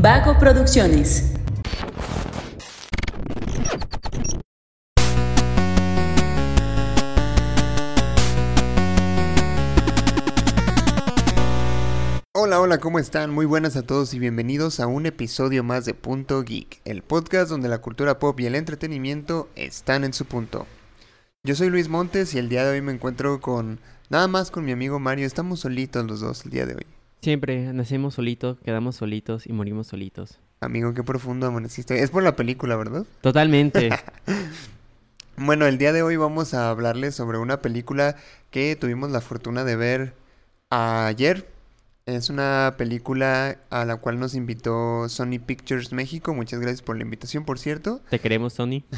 Vago Producciones. Hola, hola, ¿cómo están? Muy buenas a todos y bienvenidos a un episodio más de Punto Geek, el podcast donde la cultura pop y el entretenimiento están en su punto. Yo soy Luis Montes y el día de hoy me encuentro con nada más con mi amigo Mario. Estamos solitos los dos el día de hoy. Siempre nacemos solitos, quedamos solitos y morimos solitos. Amigo, qué profundo amaneciste. Es por la película, ¿verdad? Totalmente. Bueno, el día de hoy vamos a hablarles sobre una película que tuvimos la fortuna de ver ayer. Es una película a la cual nos invitó Sony Pictures México. Muchas gracias por la invitación, por cierto. Te queremos, Sony.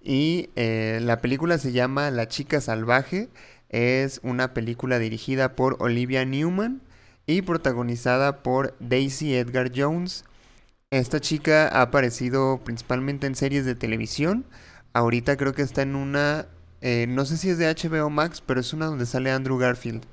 Y eh, la película se llama La chica salvaje. Es una película dirigida por Olivia Newman y protagonizada por Daisy Edgar Jones. Esta chica ha aparecido principalmente en series de televisión. Ahorita creo que está en una, eh, no sé si es de HBO Max, pero es una donde sale Andrew Garfield,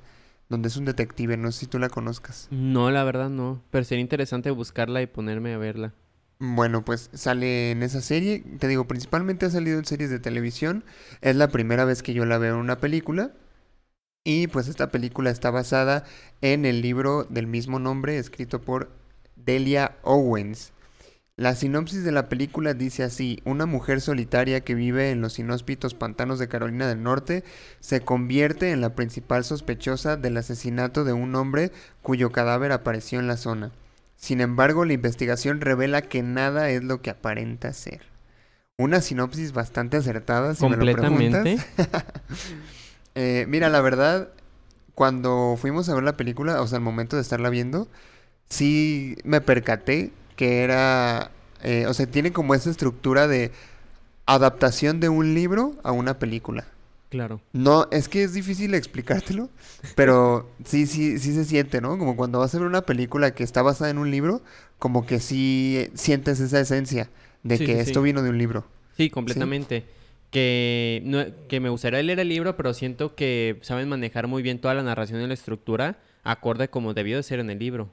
donde es un detective. No sé si tú la conozcas. No, la verdad no. Pero sería interesante buscarla y ponerme a verla. Bueno, pues sale en esa serie. Te digo, principalmente ha salido en series de televisión. Es la primera vez que yo la veo en una película. Y pues esta película está basada en el libro del mismo nombre, escrito por Delia Owens. La sinopsis de la película dice así, una mujer solitaria que vive en los inhóspitos pantanos de Carolina del Norte se convierte en la principal sospechosa del asesinato de un hombre cuyo cadáver apareció en la zona. Sin embargo, la investigación revela que nada es lo que aparenta ser. Una sinopsis bastante acertada, si me lo Completamente. preguntas. Eh, mira, la verdad, cuando fuimos a ver la película, o sea, al momento de estarla viendo, sí me percaté que era, eh, o sea, tiene como esa estructura de adaptación de un libro a una película. Claro. No, es que es difícil explicártelo, pero sí, sí, sí se siente, ¿no? Como cuando vas a ver una película que está basada en un libro, como que sí sientes esa esencia de Sí, que sí, esto sí. vino de un libro. Sí, completamente. Que, no, que me gustaría leer el libro, pero siento que saben manejar muy bien toda la narración y la estructura acorde como debió de ser en el libro.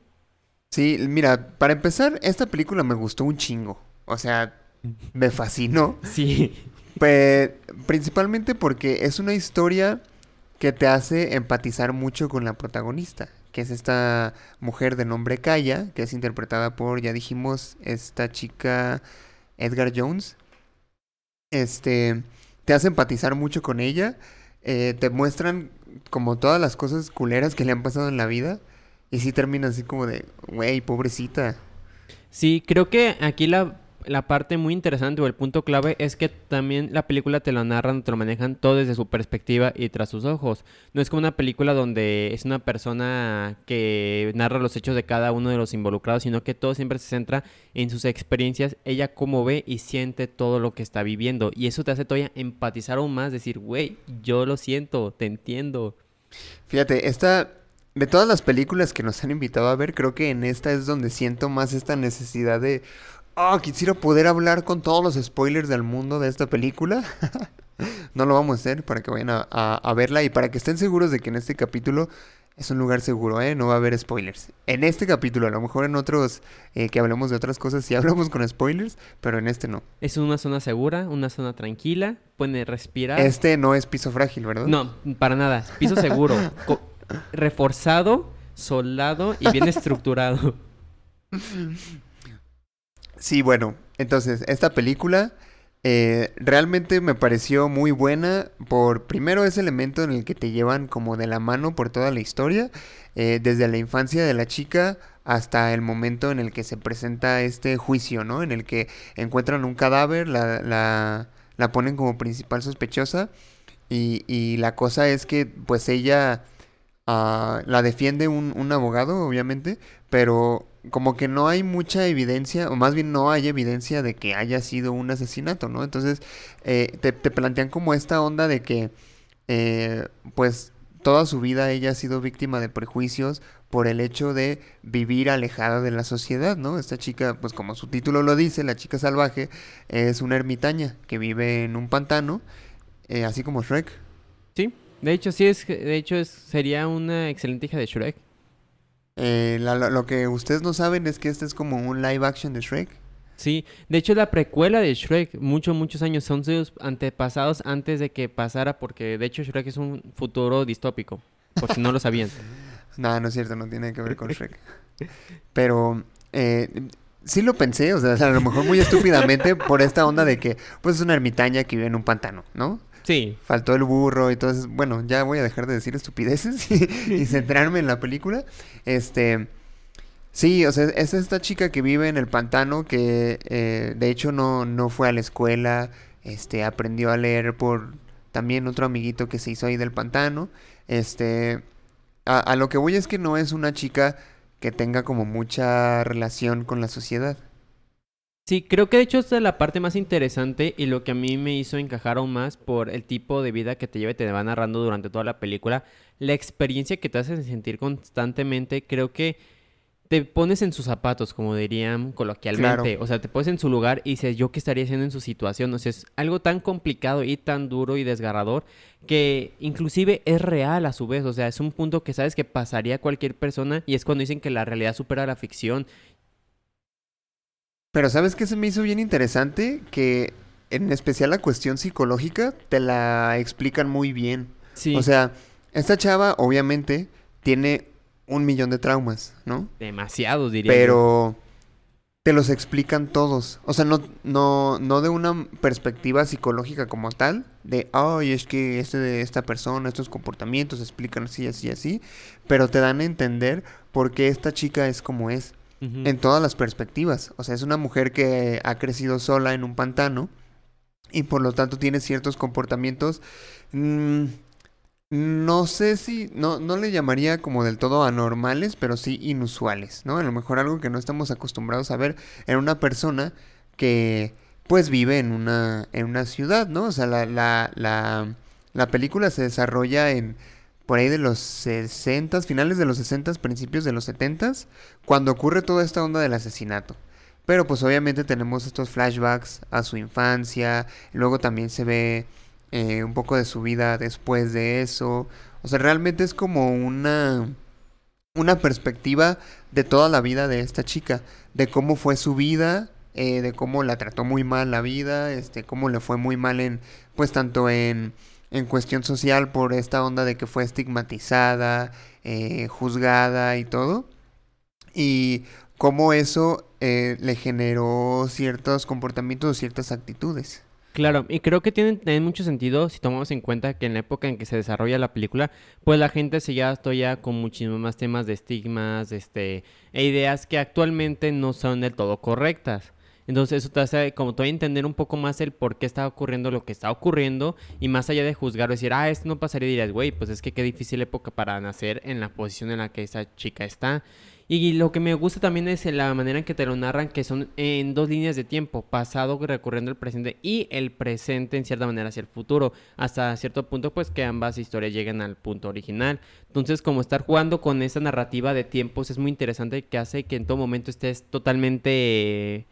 Sí, mira, para empezar, esta película me gustó un chingo. O sea, me fascinó. Sí. Pues, principalmente porque es una historia que te hace empatizar mucho con la protagonista, que es esta mujer de nombre Kaya, que es interpretada por, ya dijimos, esta chica Edgar Jones. Este, te hace empatizar mucho con ella, eh, te muestran como todas las cosas culeras que le han pasado en la vida, y sí termina así como de, güey, pobrecita. Sí, creo que aquí la, la parte muy interesante o el punto clave es que también la película te lo narran, te lo manejan todo desde su perspectiva y tras sus ojos. No es como una película donde es una persona que narra los hechos de cada uno de los involucrados, sino que todo siempre se centra en sus experiencias, ella cómo ve y siente todo lo que está viviendo. Y eso te hace todavía empatizar aún más, decir, güey, yo lo siento, te entiendo. Fíjate, esta, de todas las películas que nos han invitado a ver, creo que en esta es donde siento más esta necesidad de, oh, quisiera poder hablar con todos los spoilers del mundo de esta película. no lo vamos a hacer para que vayan a, a- a verla y para que estén seguros de que en este capítulo es un lugar seguro, ¿eh? No va a haber spoilers. En este capítulo, a lo mejor en otros eh, que hablemos de otras cosas, sí hablamos con spoilers, pero en este no. Es una zona segura, una zona tranquila, pueden respirar. Este no es piso frágil, ¿verdad? No, para nada. Piso seguro, reforzado, soldado y bien estructurado. Sí, bueno, entonces esta película eh, realmente me pareció muy buena por primero ese elemento en el que te llevan como de la mano por toda la historia, eh, desde la infancia de la chica hasta el momento en el que se presenta este juicio, ¿no? En el que encuentran un cadáver, la, la, la ponen como principal sospechosa y, y la cosa es que pues ella ah, la defiende un, un abogado, obviamente, pero como que no hay mucha evidencia, o más bien no hay evidencia de que haya sido un asesinato, ¿no? Entonces eh, te, te plantean como esta onda de que, eh, pues, toda su vida ella ha sido víctima de prejuicios por el hecho de vivir alejada de la sociedad, ¿no? Esta chica, pues como su título lo dice, la chica salvaje, es una ermitaña que vive en un pantano, eh, así como Shrek. Sí, De hecho, sí es, de hecho es, sería una excelente hija de Shrek. Eh, la- lo, que ustedes no saben es que este es como un live action de Shrek. Sí, de hecho la precuela de Shrek, muchos, muchos años, son sus antepasados antes de que pasara, porque de hecho Shrek es un futuro distópico, por si no lo sabían. No, no es cierto, no tiene que ver con Shrek. Pero eh, sí lo pensé, o sea, a lo mejor muy estúpidamente por esta onda de que pues es una ermitaña que vive en un pantano, ¿no? Sí, Faltó el burro y todo eso. Bueno, ya voy a dejar de decir estupideces y, centrarme en la película. Este, sí, o sea, es esta chica que vive en el pantano que eh, de hecho no, no fue a la escuela, este, aprendió a leer por también otro amiguito que se hizo ahí del pantano. Este, a, a lo que voy es que no es una chica que tenga como mucha relación con la sociedad. Sí, creo que de hecho esta es la parte más interesante y lo que a mí me hizo encajar aún más por el tipo de vida que te lleva y te va narrando durante toda la película, la experiencia que te hace sentir constantemente, creo que te pones en sus zapatos, como dirían coloquialmente, Claro. o sea, te pones en su lugar y dices, yo qué estaría haciendo en su situación, o sea, es algo tan complicado y tan duro y desgarrador que inclusive es real a su vez, o sea, es un punto que sabes que pasaría a cualquier persona y es cuando dicen que la realidad supera la ficción Pero ¿sabes qué se me hizo bien interesante? Que en especial la cuestión psicológica te la explican muy bien. Sí, O sea, esta chava obviamente tiene un millón de traumas, ¿no? demasiados diría yo. Pero te los explican todos. O sea, no, no, no de una perspectiva psicológica como tal, de, ay, es que este de esta persona, estos comportamientos se explican así, así, así, pero te dan a entender por qué esta chica es como es En todas las perspectivas. O sea, es una mujer que ha crecido sola en un pantano y por lo tanto tiene ciertos comportamientos. mm, no sé si, no, no le llamaría como del todo anormales, pero sí inusuales, ¿no? A lo mejor algo que no estamos acostumbrados a ver en una persona que pues vive en una, en una ciudad, ¿no? O sea, la, la, la, la película se desarrolla en por ahí de los 60, finales de los 60, principios de los 70, cuando ocurre toda esta onda del asesinato. Pero pues obviamente tenemos estos flashbacks a su infancia, luego también se ve eh, un poco de su vida después de eso. O sea, realmente es como una, una perspectiva de toda la vida de esta chica, de cómo fue su vida, eh, de cómo la trató muy mal la vida, este, cómo le fue muy mal en, pues tanto en, en cuestión social por esta onda de que fue estigmatizada, eh, juzgada y todo. Y cómo eso eh, le generó ciertos comportamientos o ciertas actitudes. Claro, y creo que tiene, mucho sentido si tomamos en cuenta que en la época en que se desarrolla la película, pues la gente seguía todavía con muchísimos más temas de estigmas, este, e ideas que actualmente no son del todo correctas. Entonces eso te hace como todavía entender un poco más el por qué está ocurriendo lo que está ocurriendo y más allá de juzgar o decir, ah, esto no pasaría, dirías, güey, pues es que qué difícil época para nacer en la posición en la que esa chica está. Y lo que me gusta también es la manera en que te lo narran, que son en dos líneas de tiempo, pasado recurriendo al presente y el presente en cierta manera hacia el futuro, hasta cierto punto pues que ambas historias lleguen al punto original. Entonces como estar jugando con esa narrativa de tiempos es muy interesante que hace que en todo momento estés totalmente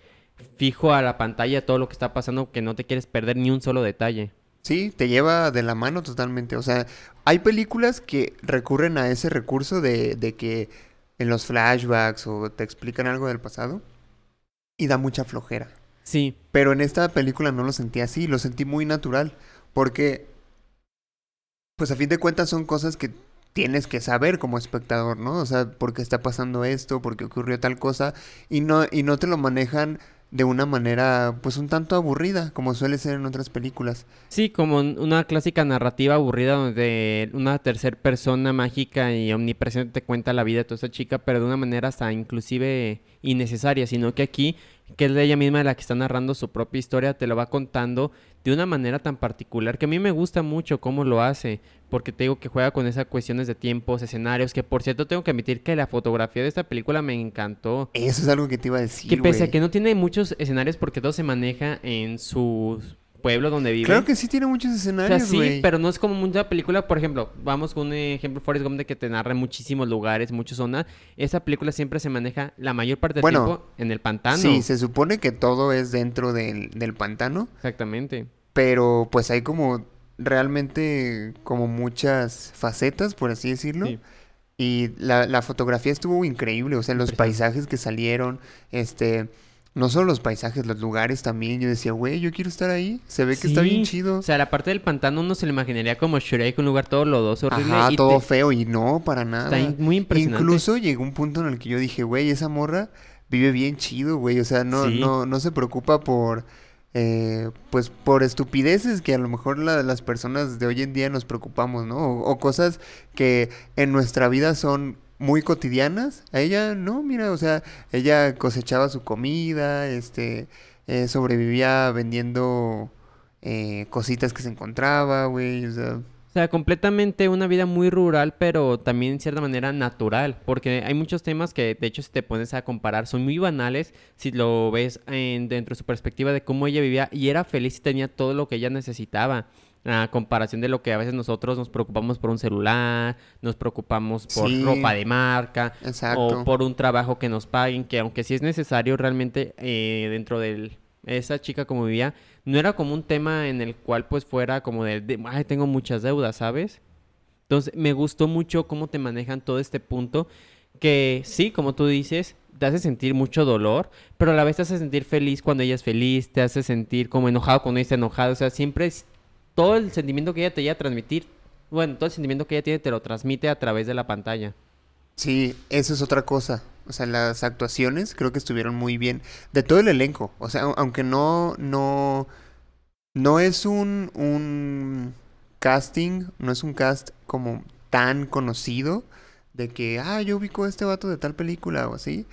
fijo a la pantalla todo lo que está pasando, que no te quieres perder ni un solo detalle. Sí, te lleva de la mano totalmente. O sea, hay películas que recurren a ese recurso de, de que en los flashbacks o te explican algo del pasado y da mucha flojera. Sí, Pero en esta película no lo sentí así, lo sentí muy natural. Porque, pues a fin de cuentas son cosas que tienes que saber como espectador, ¿no? O sea, por qué está pasando esto, por qué ocurrió tal cosa, y no, y no te lo manejan de una manera, pues un tanto aburrida, como suele ser en otras películas. Sí, como un- una clásica narrativa aburrida donde una tercera persona mágica y omnipresente te cuenta la vida de toda esa chica, pero de una manera hasta inclusive innecesaria, sino que aquí, que es ella misma la que está narrando su propia historia, te lo va contando de una manera tan particular que a mí me gusta mucho cómo lo hace, porque te digo que juega con esas cuestiones de tiempos, escenarios, que por cierto tengo que admitir que la fotografía de esta película me encantó. Eso es algo que te iba a decir, Que pese a que no tiene muchos escenarios porque todo se maneja en su pueblo donde vive. Claro que sí tiene muchos O sea, escenarios, sí, pero no es como mucha película, por ejemplo, vamos con un ejemplo Forrest Gump de que te narra muchísimos lugares, muchas zonas. Esa película siempre se maneja la mayor parte del Bueno, tiempo en el pantano. Sí, se supone que todo es dentro del, del pantano, Exactamente. pero pues hay como realmente como muchas facetas, por así decirlo. Sí. Y la, la fotografía estuvo increíble, o sea, los paisajes que salieron, este, no solo los paisajes, los lugares también. Yo decía, güey, yo quiero estar ahí. Se ve que está bien chido. O sea, la parte del pantano uno se lo imaginaría como Shrek, un lugar todo lodoso, horrible. Ajá, y todo te- feo y no, para nada. in- muy impresionante. Incluso llegó un punto en el que yo dije, güey, esa morra vive bien chido, güey. O sea, no, Sí. no, no se preocupa por, eh, pues, por estupideces que a lo mejor la- las personas de hoy en día nos preocupamos, ¿no? O, o cosas que en nuestra vida son muy cotidianas. A ella, no, mira, o sea, ella cosechaba su comida, este, eh, sobrevivía vendiendo eh, cositas que se encontraba, güey. O sea, O sea, completamente una vida muy rural, pero también en cierta manera natural, porque hay muchos temas que, de hecho, si te pones a comparar, son muy banales si lo ves en- dentro de su perspectiva de cómo ella vivía y era feliz y tenía todo lo que ella necesitaba. A comparación de lo que a veces nosotros nos preocupamos por un celular, nos preocupamos por Sí. ropa de marca, exacto. o por un trabajo que nos paguen, que aunque sí es necesario realmente eh, dentro de esa chica como vivía, no era como un tema en el cual pues fuera como de, de, ay, tengo muchas deudas, ¿sabes? Entonces me gustó mucho cómo te manejan todo este punto, que sí, como tú dices, te hace sentir mucho dolor, pero a la vez te hace sentir feliz cuando ella es feliz, te hace sentir como enojado cuando ella está enojada, o sea, siempre todo el sentimiento que ella te llega a transmitir, bueno, todo el sentimiento que ella tiene te lo transmite a través de la pantalla. Sí, eso es otra cosa. O sea, las actuaciones creo que estuvieron muy bien. De todo el elenco. O sea, au- aunque no, no, no es un, un casting, no es un cast como tan conocido de que, ah, yo ubico a este vato de tal película o así.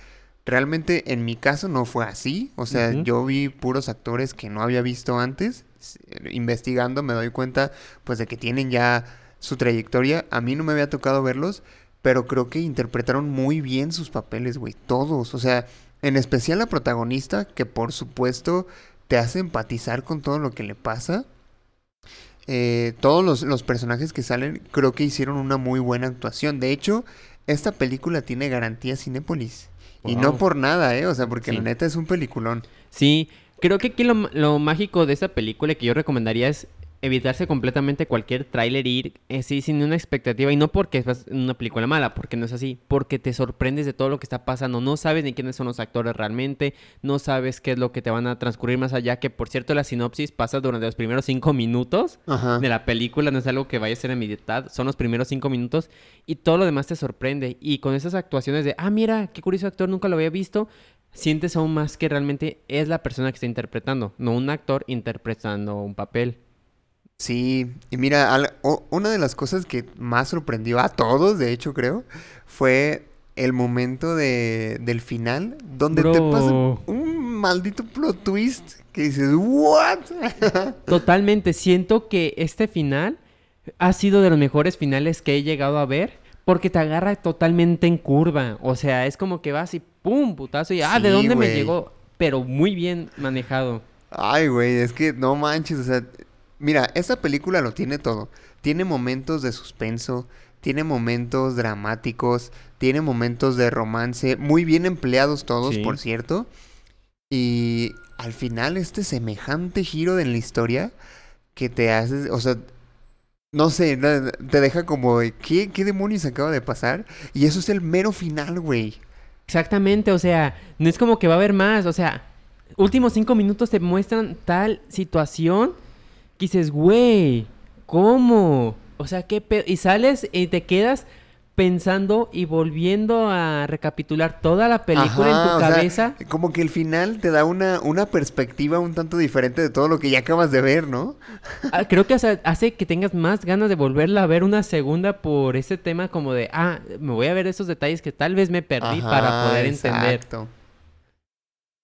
Realmente en mi caso no fue así. O sea, yo vi puros actores que no había visto antes. Investigando me doy cuenta pues de que tienen ya su trayectoria. A mí no me había tocado verlos, pero creo que interpretaron muy bien sus papeles, güey. Todos. O sea, en especial la protagonista, que por supuesto te hace empatizar con todo lo que le pasa. Eh, todos los, los personajes que salen creo que hicieron una muy buena actuación. De hecho, esta película tiene garantía Cinépolis. Y no por nada, ¿eh? O sea, porque Sí. la neta es un peliculón. Sí, creo que aquí lo, lo mágico de esta película que yo recomendaría es evitarse completamente cualquier tráiler, ir así sin una expectativa y no porque es una película mala, porque no es así, porque te sorprendes de todo lo que está pasando, no sabes ni quiénes son los actores realmente, no sabes qué es lo que te van a transcurrir más allá, que por cierto la sinopsis pasa durante los primeros cinco minutos Ajá. de la película, no es algo que vaya a ser en mitad, son los primeros cinco minutos y todo lo demás te sorprende. Y con esas actuaciones de, ah, mira, qué curioso actor, nunca lo había visto, sientes aún más que realmente es la persona que está interpretando, no un actor interpretando un papel. Sí, y mira, al- o- una de las cosas que más sorprendió a todos, de hecho creo, fue el momento de, del final, donde te pasa un maldito plot twist que dices, ¿what? Totalmente, siento que este final ha sido de los mejores finales que he llegado a ver. Porque te agarra totalmente en curva. O sea, es como que vas y pum, putazo. Y ah, ¿de dónde me llegó? Pero muy bien manejado. Ay, güey, es que no manches, o sea, mira, esta película lo tiene todo. Tiene momentos de suspenso, tiene momentos dramáticos, tiene momentos de romance, muy bien empleados todos, Sí. por cierto. Y al final este semejante giro en la historia que te hace, o sea, no sé, te deja como, de, ¿qué, qué demonios acaba de pasar? Y eso es el mero final, güey. Exactamente, o sea, no es como que va a haber más, o sea, últimos cinco minutos te muestran tal situación que dices, güey, ¿cómo? O sea, ¿qué pedo? Y sales y te quedas pensando y volviendo a recapitular toda la película Ajá, en tu o sea, cabeza. como que el final te da una, una perspectiva un tanto diferente de todo lo que ya acabas de ver, ¿no? Ah, Creo que hace, hace que tengas más ganas de volverla a ver una segunda por ese tema como de, ah, me voy a ver esos detalles que tal vez me perdí para poder entender. Exacto.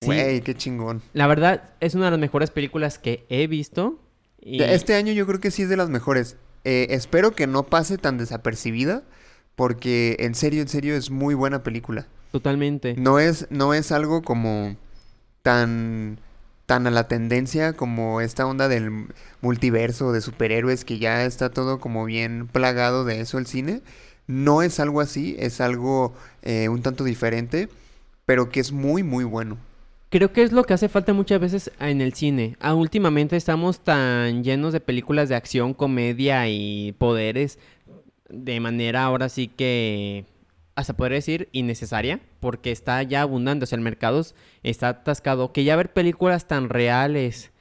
Sí. Güey, qué chingón. La verdad, es una de las mejores películas que he visto. Y... Este año yo creo que sí es de las mejores. Eh, espero que no pase tan desapercibida, porque en serio, en serio es muy buena película. Totalmente. No es, no es algo como tan, tan a la tendencia como esta onda del multiverso de superhéroes que ya está todo como bien plagado de eso el cine. No es algo así, es algo eh, un tanto diferente, pero que es muy, muy bueno. Creo que es lo que hace falta muchas veces en el cine. Ah, últimamente estamos tan llenos de películas de acción, comedia y poderes de manera ahora sí que hasta poder decir innecesaria porque está ya abundante, o sea, el mercado está atascado, que ya ver películas tan reales,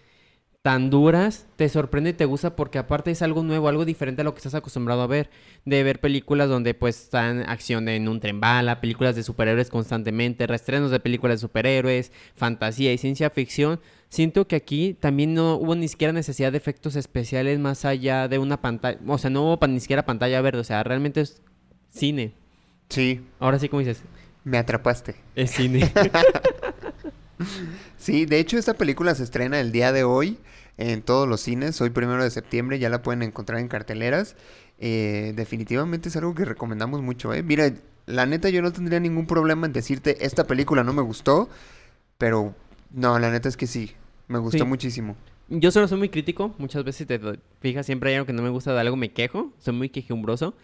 tan duras, te sorprende y te gusta porque aparte es algo nuevo, algo diferente a lo que estás acostumbrado a ver, de ver películas donde pues están acción en un tren bala, películas de superhéroes constantemente, restrenos de películas de superhéroes, fantasía y ciencia ficción. Siento que aquí también no hubo ni siquiera necesidad de efectos especiales más allá de una pantalla, o sea, no hubo ni siquiera pantalla verde, o sea, realmente es cine. Sí. Ahora sí, como dices. Me atrapaste. Es cine. sí, de hecho esta película se estrena el día de hoy en todos los cines. Hoy primero de septiembre ya la pueden encontrar en carteleras. Eh, definitivamente es algo que recomendamos mucho. ¿eh? Mira, la neta yo no tendría ningún problema en decirte esta película no me gustó, pero no, la neta es que sí, me gustó muchísimo. Yo solo soy muy crítico, muchas veces te fijas, siempre hay algo que no me gusta de algo, me quejo, soy muy quejumbroso.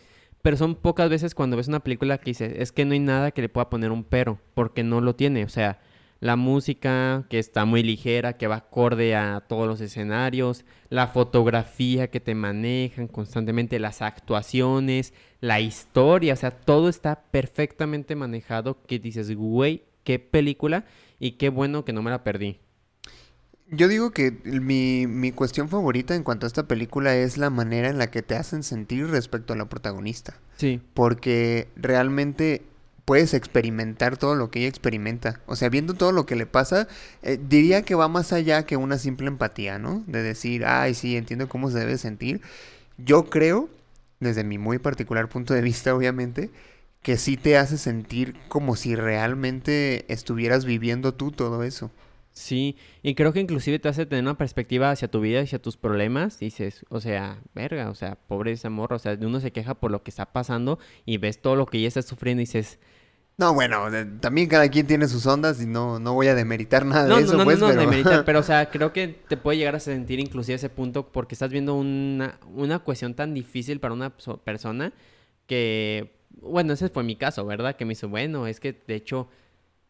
Pero son pocas veces cuando ves una película que dices, es que no hay nada que le pueda poner un pero, porque no lo tiene. O sea, la música que está muy ligera, que va acorde a todos los escenarios, la fotografía que te manejan constantemente, las actuaciones, la historia, o sea, todo está perfectamente manejado que dices, güey, qué película y qué bueno que no me la perdí. Yo digo que mi, mi cuestión favorita en cuanto a esta película es la manera en la que te hacen sentir respecto a la protagonista. Sí. Porque realmente puedes experimentar todo lo que ella experimenta. O sea, viendo todo lo que le pasa, eh, diría que va más allá que una simple empatía, ¿no? De decir, ay, sí, entiendo cómo se debe sentir. Yo creo, desde mi muy particular punto de vista, obviamente, que sí te hace sentir como si realmente estuvieras viviendo tú todo eso. Sí, y creo que inclusive te hace tener una perspectiva hacia tu vida, hacia tus problemas. Dices, o sea, verga, o sea, pobre ese amor, o sea, uno se queja por lo que está pasando y ves todo lo que ella está sufriendo y dices... No, bueno, también cada quien tiene sus ondas y no, no voy a demeritar nada de eso, no, no, pues, no, pero... demeritar, pero o sea, creo que te puede llegar a sentir inclusive ese punto porque estás viendo una, una cuestión tan difícil para una persona que, bueno, ese fue mi caso, ¿verdad? Que me hizo, bueno, es que de hecho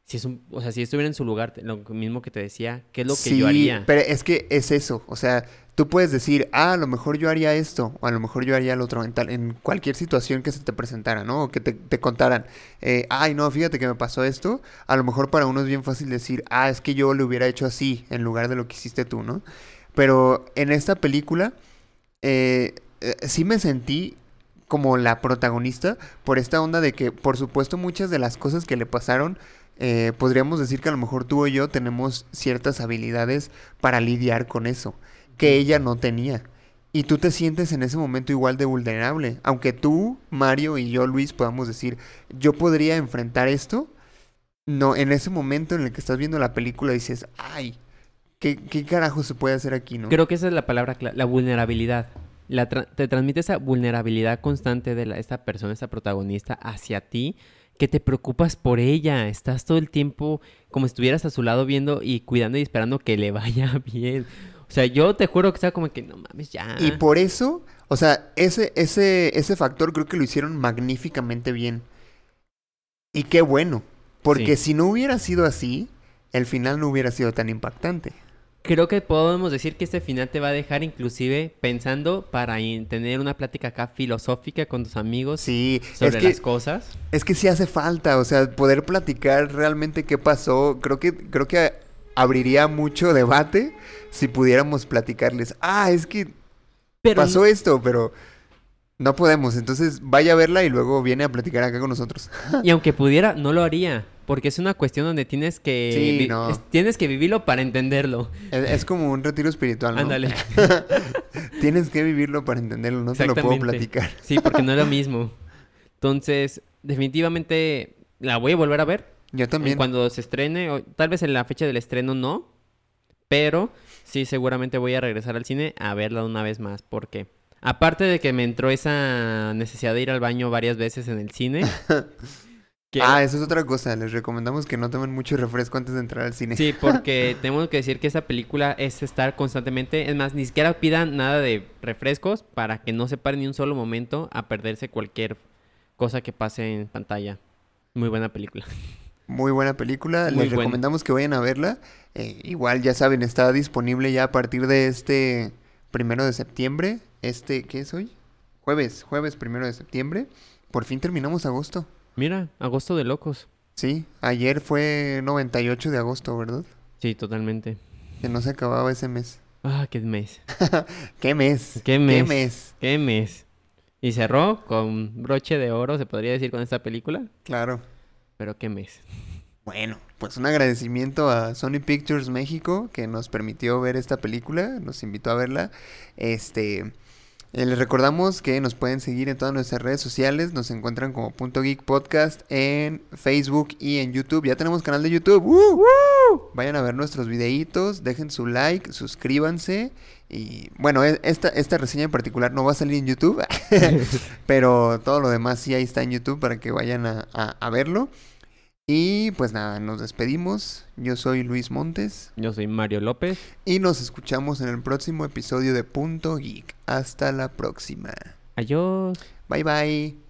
si es un, o sea, si estuviera en su lugar, lo mismo que te decía, ¿qué es lo que yo haría? Pero es que es eso, o sea, tú puedes decir, ah, a lo mejor yo haría esto, o a lo mejor yo haría lo otro, en, tal, en cualquier situación que se te presentara, ¿no? O que te, te contaran, eh, ay, no, fíjate que me pasó esto, a lo mejor para uno es bien fácil decir, ah, es que yo lo hubiera hecho así, en lugar de lo que hiciste tú, ¿no? Pero en esta película, eh, eh, sí me sentí como la protagonista por esta onda de que, por supuesto, muchas de las cosas que le pasaron eh, podríamos decir que a lo mejor tú o yo tenemos ciertas habilidades para lidiar con eso, que ella no tenía. Y tú te sientes en ese momento igual de vulnerable. Aunque tú, Mario y yo, Luis, podamos decir, yo podría enfrentar esto. No, en ese momento en el que estás viendo la película dices, ay, ¿qué, qué carajo se puede hacer aquí, no? Creo que esa es la palabra, la vulnerabilidad. La te transmite esa vulnerabilidad constante de la, esta persona, esta protagonista hacia ti, que te preocupas por ella, estás todo el tiempo como si estuvieras a su lado viendo y cuidando y esperando que le vaya bien. O sea, yo te juro que está como que no mames ya. Y por eso, o sea, ese, ese, ese factor creo que lo hicieron magníficamente bien. Y qué bueno. Porque si no hubiera sido así, el final no hubiera sido tan impactante creo que podemos decir que este final te va a dejar inclusive pensando para tener una plática acá filosófica con tus amigos sí, sobre las cosas. Es que sí hace falta, o sea, poder platicar realmente qué pasó. Creo que, creo que abriría mucho debate si pudiéramos platicarles. Ah, es que pasó esto, pero no podemos. Entonces vaya a verla y luego viene a platicar acá con nosotros. y aunque pudiera, no lo haría. Porque es una cuestión donde tienes que... tienes que vivirlo para entenderlo. Es, como un retiro espiritual, ¿no? Ándale. tienes que vivirlo para entenderlo, no te lo puedo platicar. sí, porque no es lo mismo. Entonces, definitivamente la voy a volver a ver. Yo también. Cuando se estrene, o, tal vez en la fecha del estreno no, pero sí seguramente voy a regresar al cine a verla una vez más, porque aparte de que me entró esa necesidad de ir al baño varias veces en el cine, Ah, eso es otra cosa. Les recomendamos que no tomen mucho refresco antes de entrar al cine. Sí, porque tenemos que decir que esa película es estar constantemente. Es más, ni siquiera pidan nada de refrescos para que no se paren ni un solo momento a perderse cualquier cosa que pase en pantalla. Muy buena película. Muy buena película. Muy Les buena. recomendamos que vayan a verla. Eh, igual, ya saben, está disponible ya a partir de este primero de septiembre. Este, ¿qué es hoy? Jueves, jueves primero de septiembre. Por fin terminamos agosto. Mira, agosto de locos. Sí, ayer fue 98 de agosto, ¿verdad? Sí, totalmente. Que no se acababa ese mes. Ah, qué mes. ¿Qué mes? ¿Qué mes? ¿Qué mes? Qué mes. Y cerró con broche de oro, se podría decir, con esta película. Claro. Pero qué mes. Bueno, pues un agradecimiento a Sony Pictures México que nos permitió ver esta película, nos invitó a verla. Este, eh, les recordamos que nos pueden seguir en todas nuestras redes sociales, nos encuentran como Punto Geek Podcast en Facebook y en YouTube. Ya tenemos canal de YouTube. ¡Woo! Vayan a ver nuestros videitos, dejen su like, suscríbanse y bueno, e- esta, esta reseña en particular no va a salir en YouTube, pero todo lo demás sí ahí está en YouTube para que vayan a- a verlo. Y pues nada, nos despedimos. Yo soy Luis Montes Yo soy Mario López. y nos escuchamos en el próximo episodio de Punto Geek. Hasta la próxima. Adiós. Bye bye.